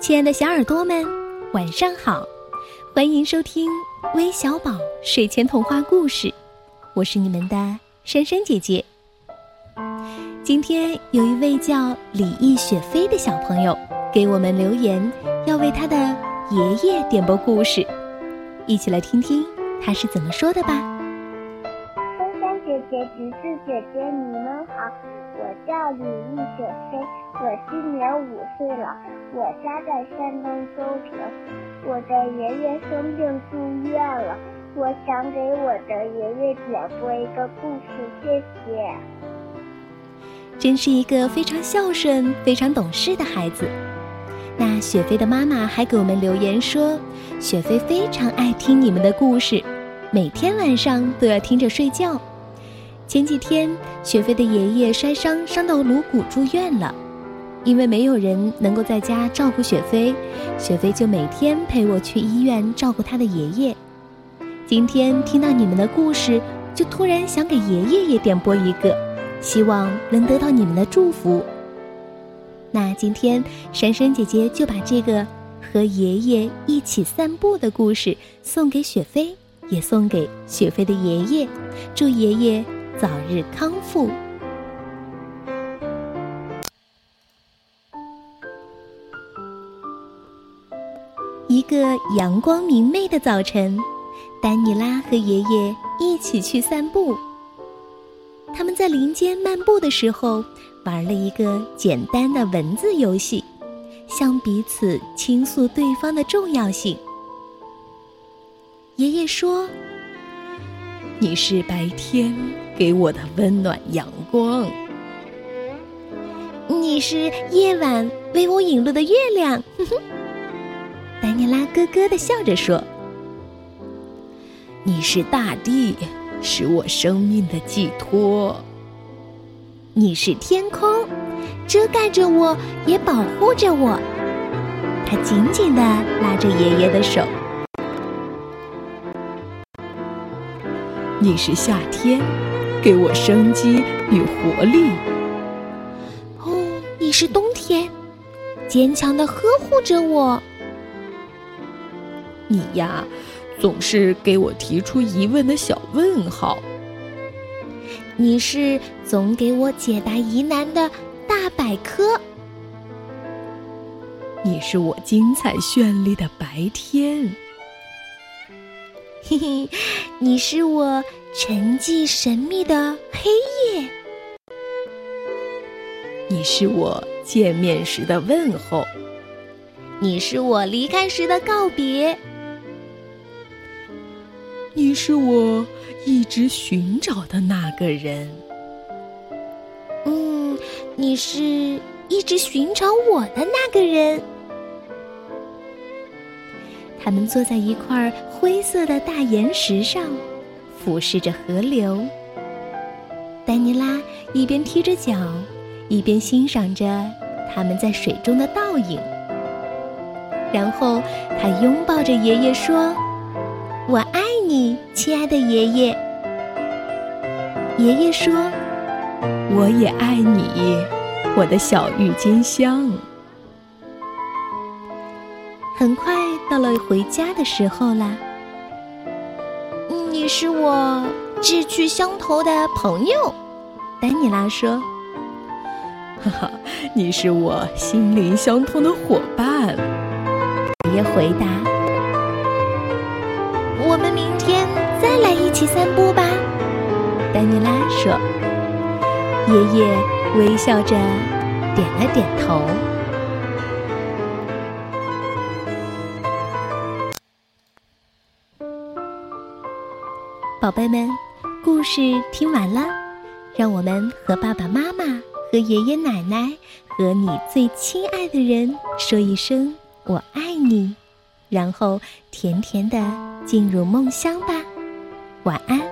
亲爱的小耳朵们，晚上好！欢迎收听微小宝睡前童话故事，我是你们的珊珊姐姐。今天有一位叫李易雪飞的小朋友给我们留言，要为他的爷爷点播故事，一起来听听他是怎么说的吧。珊珊姐姐橘子姐姐，你们好，我叫李易雪飞，我今年五岁了，我家在山东邹平，我的爷爷生病住院了，我想给我的爷爷讲播一个故事，谢谢。真是一个非常孝顺、非常懂事的孩子。那雪飞的妈妈还给我们留言说，雪飞非常爱听你们的故事，每天晚上都要听着睡觉。前几天，雪飞的爷爷摔伤，伤到颅骨住院了。因为没有人能够在家照顾雪飞，雪飞就每天陪我去医院照顾他的爷爷。今天听到你们的故事，就突然想给爷爷也点播一个，希望能得到你们的祝福。那今天，珊珊姐姐就把这个和爷爷一起散步的故事送给雪飞，也送给雪飞的爷爷，祝爷爷。早日康复。一个阳光明媚的早晨，丹尼拉和爷爷一起去散步。他们在林间漫步的时候，玩了一个简单的文字游戏，向彼此倾诉对方的重要性。爷爷说：“你是白天。”给我的温暖阳光，你是夜晚为我引路的月亮。丹尼拉咯咯的笑着说：“你是大地，是我生命的寄托。你是天空，遮盖着我，也保护着我。”他紧紧的拉着爷爷的手。你是夏天。给我生机与活力。哦，你是冬天，坚强的呵护着我。你呀，总是给我提出疑问的小问号。你是总给我解答疑难的大百科。你是我精彩绚丽的白天。嘿嘿，你是我。沉寂神秘的黑夜，你是我见面时的问候，你是我离开时的告别，你是我一直寻找的那个人。嗯，你是一直寻找我的那个人。他们坐在一块灰色的大岩石上。俯视着河流，丹尼拉一边踢着脚，一边欣赏着他们在水中的倒影。然后，他拥抱着爷爷说：“我爱你，亲爱的爷爷。”爷爷说：“我也爱你，我的小郁金香。”很快到了回家的时候啦。你是我志趣相投的朋友，丹尼拉说：“哈哈，你是我心灵相通的伙伴。”爷爷回答：“起散步吧。”丹尼拉说。爷爷微笑着点了点头。宝贝们，故事听完了，让我们和爸爸妈妈、和爷爷奶奶、和你最亲爱的人说一声“我爱你”，然后甜甜的进入梦乡吧。晚安。